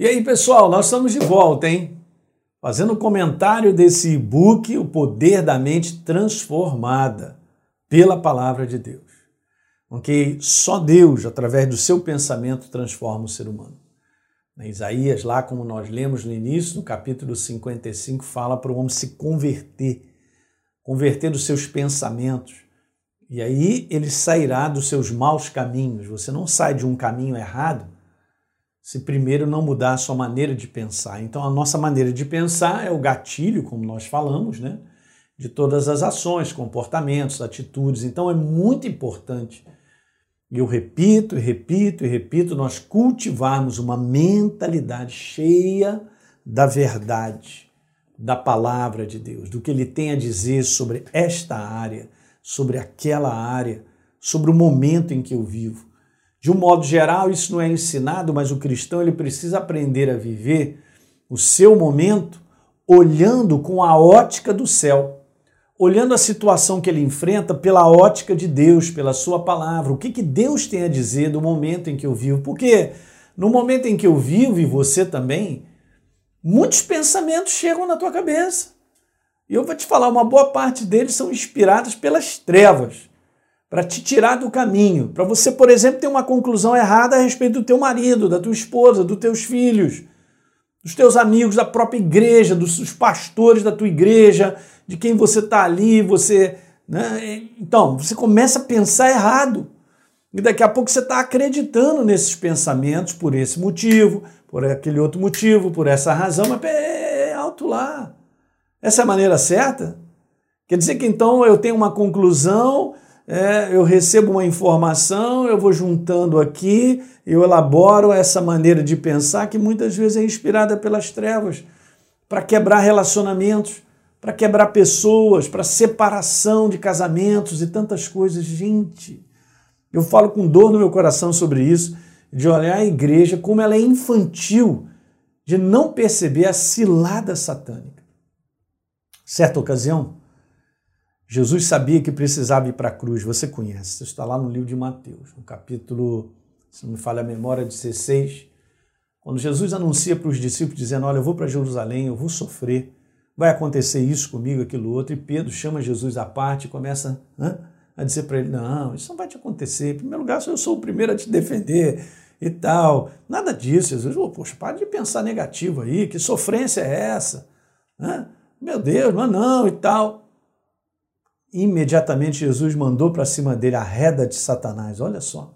E aí, pessoal, nós estamos de volta, hein? Fazendo um comentário desse e-book, O Poder da Mente Transformada pela Palavra de Deus. Ok? Só Deus, através do seu pensamento, transforma o ser humano. Na Isaías, lá como nós lemos no início, no capítulo 55, fala para o homem se converter, converter os seus pensamentos. E aí ele sairá dos seus maus caminhos. Você não sai de um caminho errado se primeiro não mudar a sua maneira de pensar. Então a nossa maneira de pensar é o gatilho, como nós falamos, né? De todas as ações, comportamentos, atitudes. Então é muito importante e eu repito e repito e repito, nós cultivarmos uma mentalidade cheia da verdade, da palavra de Deus, do que ele tem a dizer sobre esta área, sobre aquela área, sobre o momento em que eu vivo. De um modo geral, isso não é ensinado, mas o cristão ele precisa aprender a viver o seu momento olhando com a ótica do céu olhando a situação que ele enfrenta pela ótica de Deus, pela sua palavra. O que, que Deus tem a dizer do momento em que eu vivo? Porque no momento em que eu vivo, e você também, muitos pensamentos chegam na tua cabeça. E eu vou te falar, uma boa parte deles são inspirados pelas trevas, para te tirar do caminho, para você, por exemplo, ter uma conclusão errada a respeito do teu marido, da tua esposa, dos teus filhos, dos teus amigos, da própria igreja, dos pastores da tua igreja, de quem você está ali, você. Né? Então, você começa a pensar errado. E daqui a pouco você está acreditando nesses pensamentos por esse motivo, por aquele outro motivo, por essa razão, mas é alto lá. Essa é a maneira certa? Quer dizer que então eu tenho uma conclusão, é, eu recebo uma informação, eu vou juntando aqui, eu elaboro essa maneira de pensar que muitas vezes é inspirada pelas trevas para quebrar relacionamentos, para quebrar pessoas, para separação de casamentos e tantas coisas. Gente, eu falo com dor no meu coração sobre isso, de olhar a igreja como ela é infantil, de não perceber a cilada satânica. Certa ocasião, Jesus sabia que precisava ir para a cruz, você conhece, isso está lá no livro de Mateus, no capítulo, se não me falha a memória, 16, quando Jesus anuncia para os discípulos, dizendo: Olha, eu vou para Jerusalém, eu vou sofrer, vai acontecer isso comigo, aquilo outro. E Pedro chama Jesus à parte e começa né, a dizer para ele: Não, isso não vai te acontecer. Em primeiro lugar, eu sou o primeiro a te defender e tal. Nada disso. Jesus, oh, poxa, para de pensar negativo aí, que sofrência é essa? Né? Meu Deus, mas não e tal. Imediatamente Jesus mandou para cima dele a reda de Satanás, olha só.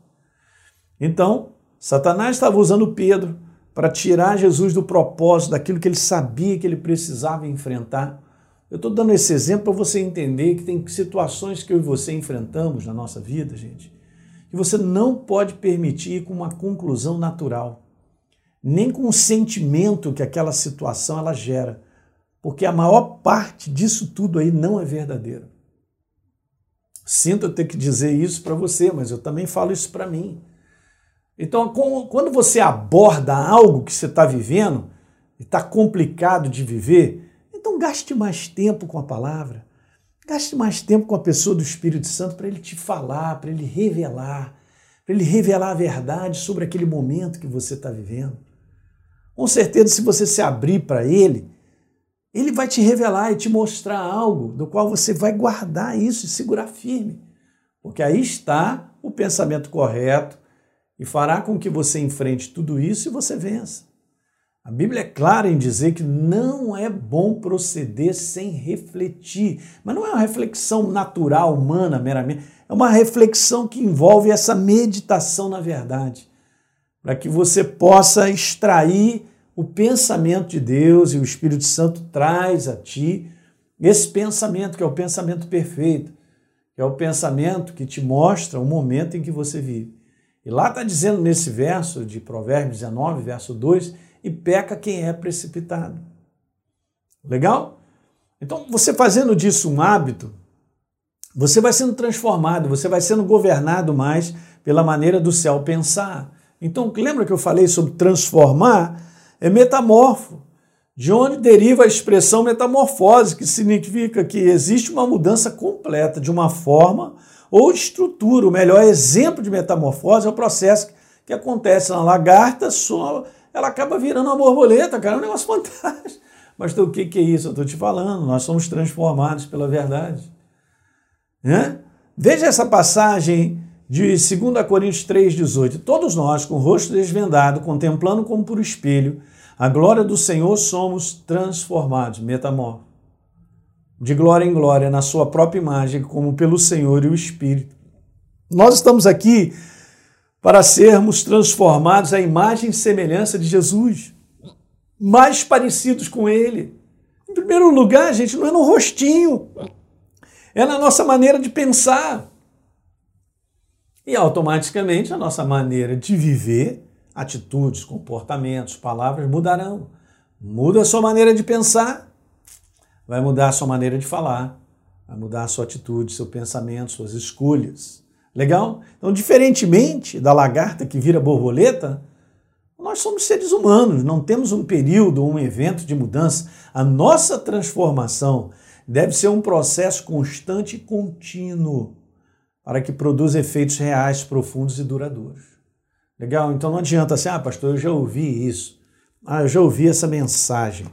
Então, Satanás estava usando Pedro para tirar Jesus do propósito, daquilo que ele sabia que ele precisava enfrentar. Eu estou dando esse exemplo para você entender que tem situações que eu e você enfrentamos na nossa vida, gente, que você não pode permitir com uma conclusão natural, nem com o sentimento que aquela situação ela gera, porque a maior parte disso tudo aí não é verdadeiro. Sinto ter que dizer isso para você, mas eu também falo isso para mim. Então, quando você aborda algo que você está vivendo e está complicado de viver, então gaste mais tempo com a palavra, gaste mais tempo com a pessoa do Espírito Santo para ele te falar, para ele revelar, para ele revelar a verdade sobre aquele momento que você está vivendo. Com certeza, se você se abrir para ele, ele vai te revelar e te mostrar algo do qual você vai guardar isso e segurar firme. Porque aí está o pensamento correto, e fará com que você enfrente tudo isso e você vença. A Bíblia é clara em dizer que não é bom proceder sem refletir, mas não é uma reflexão natural, humana, meramente, é uma reflexão que envolve essa meditação na verdade, para que você possa extrair o pensamento de Deus e o Espírito Santo traz a ti esse pensamento, que é o pensamento perfeito, que é o pensamento que te mostra o momento em que você vive. E lá está dizendo nesse verso de Provérbios 19, verso 2, e peca quem é precipitado. Legal? Então, você fazendo disso um hábito, você vai sendo transformado, você vai sendo governado mais pela maneira do céu pensar. Então, lembra que eu falei sobre transformar? É metamorfo, de onde deriva a expressão metamorfose, que significa que existe uma mudança completa de uma forma ou estrutura. O melhor exemplo de metamorfose é o processo que acontece na lagarta, só ela acaba virando uma borboleta, cara, é um negócio fantástico. Mas o que, que é isso? Eu estou te falando, nós somos transformados pela verdade. Né? Veja essa passagem de 2 Coríntios 3,18. Todos nós, com o rosto desvendado, contemplando como por espelho, a glória do Senhor, somos transformados, metamorfos. De glória em glória, na sua própria imagem, como pelo Senhor e o Espírito. Nós estamos aqui para sermos transformados à imagem e semelhança de Jesus, mais parecidos com Ele. Em primeiro lugar, gente, não é no rostinho, é na nossa maneira de pensar. E automaticamente a nossa maneira de viver, atitudes, comportamentos, palavras mudarão. Muda a sua maneira de pensar, vai mudar a sua maneira de falar, vai mudar a sua atitude, seu pensamento, suas escolhas. Legal? Então, diferentemente da lagarta que vira borboleta, nós somos seres humanos, não temos um período, um evento de mudança. A nossa transformação deve ser um processo constante e contínuo para que produza efeitos reais, profundos e duradouros. Legal? Então não adianta assim, ah, pastor, eu já ouvi isso. Ah, eu já ouvi essa mensagem.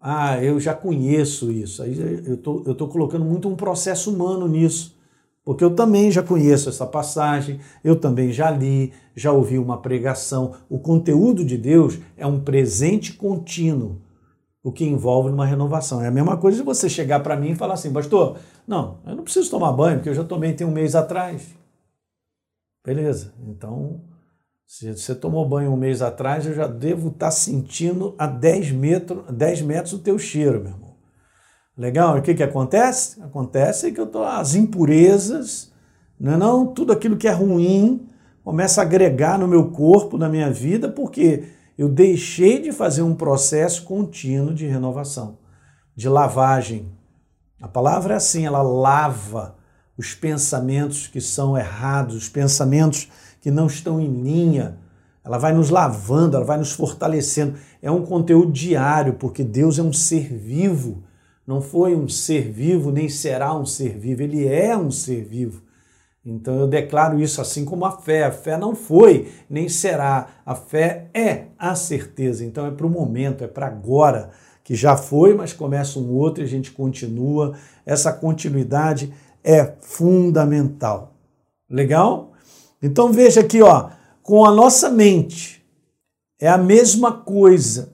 Ah, eu já conheço isso. Aí eu tô, estou tô colocando muito um processo humano nisso. Porque eu também já conheço essa passagem, eu também já li, já ouvi uma pregação. O conteúdo de Deus é um presente contínuo o que envolve uma renovação. É a mesma coisa de você chegar para mim e falar assim, pastor, não, eu não preciso tomar banho, porque eu já tomei tem um mês atrás. Beleza, então, se você tomou banho um mês atrás, eu já devo estar tá sentindo a 10 metros, 10 metros o teu cheiro, meu irmão. Legal? E o que, que acontece? Acontece que eu tô, as impurezas, não, é não tudo aquilo que é ruim, começa a agregar no meu corpo, na minha vida, porque eu deixei de fazer um processo contínuo de renovação, de lavagem. A palavra é assim, ela lava os pensamentos que são errados, os pensamentos que não estão em linha. Ela vai nos lavando, ela vai nos fortalecendo. É um conteúdo diário, porque Deus é um ser vivo. Não foi um ser vivo, nem será um ser vivo. Ele é um ser vivo. Então eu declaro isso assim como a fé. A fé não foi, nem será. A fé é a certeza. Então é para o momento, é para agora, que já foi, mas começa um outro e a gente continua. Essa continuidade é fundamental. Legal? Então veja aqui, ó, com a nossa mente é a mesma coisa.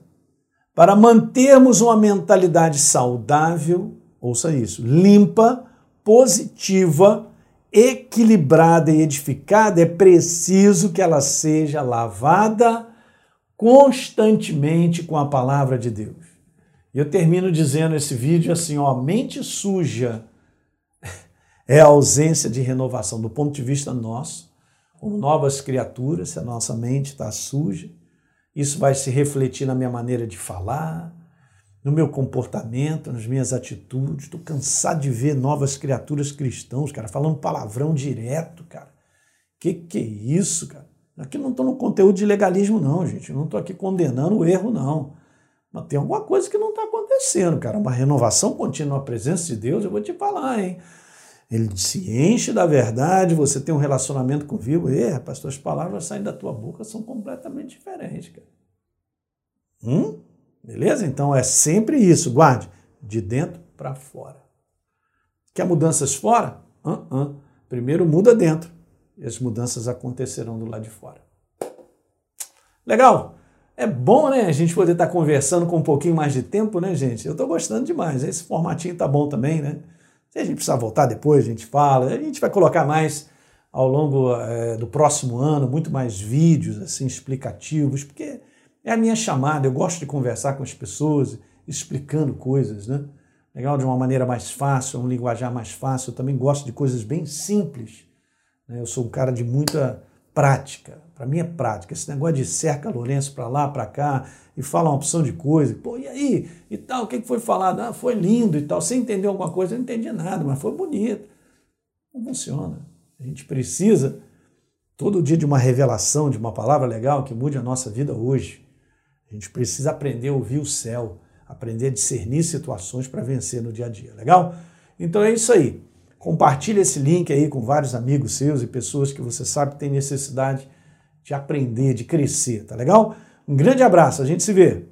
Para mantermos uma mentalidade saudável, ouça isso, limpa, positiva, equilibrada e edificada, é preciso que ela seja lavada constantemente com a palavra de Deus. Eu termino dizendo esse vídeo assim, ó, mente suja é a ausência de renovação do ponto de vista nosso, como novas criaturas, se a nossa mente está suja, isso vai se refletir na minha maneira de falar, no meu comportamento, nas minhas atitudes. Estou cansado de ver novas criaturas cristãos, cara, falando palavrão direto, cara. Que que é isso, cara? Aqui não estou no conteúdo de legalismo, não, gente. não estou aqui condenando o erro, não. Mas tem alguma coisa que não está acontecendo, cara. Uma renovação contínua à presença de Deus, eu vou te falar, hein? Ele se enche da verdade, você tem um relacionamento com o vivo. E, rapaz, tuas palavras saem da tua boca são completamente diferentes, cara. Hum? Beleza? Então é sempre isso, guarde, de dentro para fora. Quer mudanças fora? Uh -uh. Primeiro muda dentro e as mudanças acontecerão do lado de fora. Legal? É bom, né, a gente poder estar tá conversando com um pouquinho mais de tempo, né, gente? Eu estou gostando demais. Esse formatinho tá bom também, né? Se a gente precisar voltar depois, a gente fala. A gente vai colocar mais ao longo é, do próximo ano, muito mais vídeos assim explicativos, porque é a minha chamada, eu gosto de conversar com as pessoas, explicando coisas, né? Legal, de uma maneira mais fácil, um linguajar mais fácil. Eu também gosto de coisas bem simples. Né? Eu sou um cara de muita prática. Para mim é prática. Esse negócio de cerca Lourenço para lá, para cá, e fala uma opção de coisa. Pô, e aí? E tal, o que foi falado? Ah, foi lindo e tal. Você entendeu alguma coisa? Eu não entendi nada, mas foi bonito. Não funciona. A gente precisa todo dia de uma revelação, de uma palavra legal que mude a nossa vida hoje. A gente precisa aprender a ouvir o céu, aprender a discernir situações para vencer no dia a dia. Legal? Então é isso aí. Compartilhe esse link aí com vários amigos seus e pessoas que você sabe que tem necessidade de aprender, de crescer, tá legal? Um grande abraço, a gente se vê.